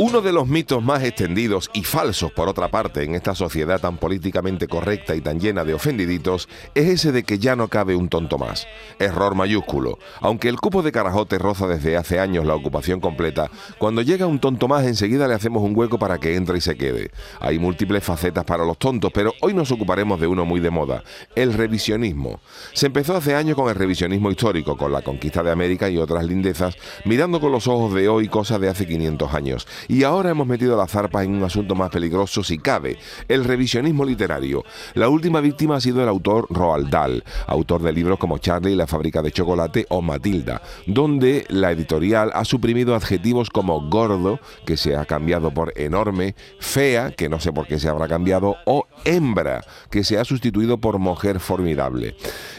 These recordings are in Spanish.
Uno de los mitos más extendidos y falsos, por otra parte, en esta sociedad tan políticamente correcta y tan llena de ofendiditos, es ese de que ya no cabe un tonto más. Error mayúsculo. Aunque el cupo de Carajote roza desde hace años la ocupación completa, cuando llega un tonto más enseguida le hacemos un hueco para que entre y se quede. Hay múltiples facetas para los tontos, pero hoy nos ocuparemos de uno muy de moda, el revisionismo. Se empezó hace años con el revisionismo histórico, con la conquista de América y otras lindezas, mirando con los ojos de hoy cosas de hace 500 años y ahora hemos metido la zarpa en un asunto más peligroso si cabe, el revisionismo literario. La última víctima ha sido el autor Roald Dahl, autor de libros como Charlie y la fábrica de chocolate o Matilda, donde la editorial ha suprimido adjetivos como gordo, que se ha cambiado por enorme, fea, que no sé por qué se habrá cambiado, o hembra, que se ha sustituido por mujer formidable.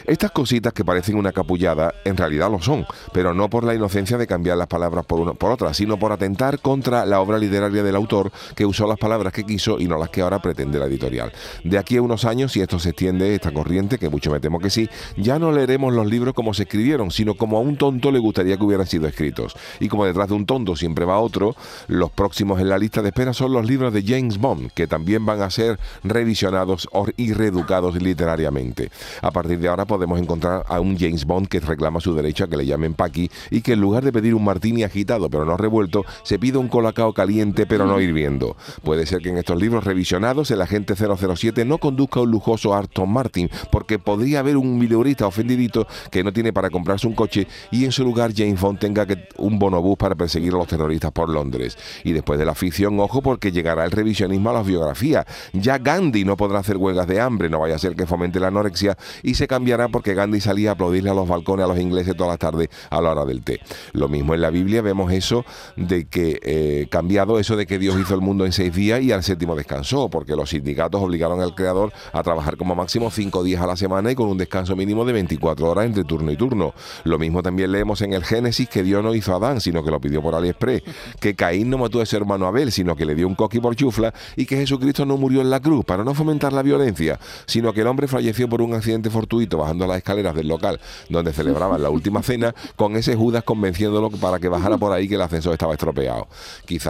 Estas cositas que parecen una capullada, en realidad lo son, pero no por la inocencia de cambiar las palabras por, una, por otras, sino por atentar contra la obra literaria del autor que usó las palabras que quiso y no las que ahora pretende la editorial. De aquí a unos años, si esto se extiende, esta corriente, que mucho me temo que sí, ya no leeremos los libros como se escribieron, sino como a un tonto le gustaría que hubieran sido escritos. Y como detrás de un tonto siempre va otro, los próximos en la lista de espera son los libros de James Bond, que también van a ser revisionados y reeducados literariamente. A partir de ahora podemos encontrar a un James Bond que reclama su derecho a que le llamen Paki y que en lugar de pedir un martini agitado pero no revuelto, se pide un colacao caliente pero no hirviendo. Puede ser que en estos libros revisionados el agente 007 no conduzca un lujoso Aston Martin, porque podría haber un mileurista ofendidito que no tiene para comprarse un coche y en su lugar James Bond tenga un bonobús para perseguir a los terroristas por Londres. Y después de la ficción, ojo, porque llegará el revisionismo a las biografías. Ya Gandhi no podrá hacer huelgas de hambre, no vaya a ser que fomente la anorexia, y se cambiará porque Gandhi salía a aplaudirle a los balcones a los ingleses todas las tardes a la hora del té. Lo mismo en la Biblia vemos eso de que eh, cambiado eso de que Dios hizo el mundo en seis días y al séptimo descansó, porque los sindicatos obligaron al creador a trabajar como máximo cinco días a la semana y con un descanso mínimo de 24 horas entre turno y turno. Lo mismo también leemos en el Génesis que Dios no hizo a Adán, sino que lo pidió por AliExpress, que Caín no mató a su hermano Abel, sino que le dio un coqui por chufla y que Jesucristo no murió en la cruz para no fomentar la violencia, sino que el hombre falleció por un accidente fortuito bajando las escaleras del local donde celebraban la última cena con ese Judas convenciéndolo para que bajara por ahí que el ascensor estaba estropeado.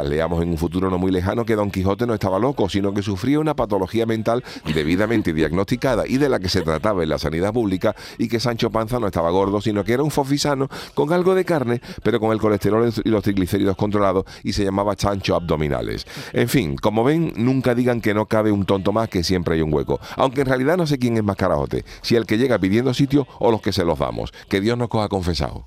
Leamos en un futuro no muy lejano que Don Quijote no estaba loco, sino que sufría una patología mental debidamente diagnosticada y de la que se trataba en la sanidad pública y que Sancho Panza no estaba gordo, sino que era un fofisano con algo de carne, pero con el colesterol y los triglicéridos controlados y se llamaba chancho abdominales. En fin, como ven, nunca digan que no cabe un tonto más, que siempre hay un hueco. Aunque en realidad no sé quién es más carajote, si el que llega pidiendo sitio o los que se los damos. Que Dios nos coja confesado.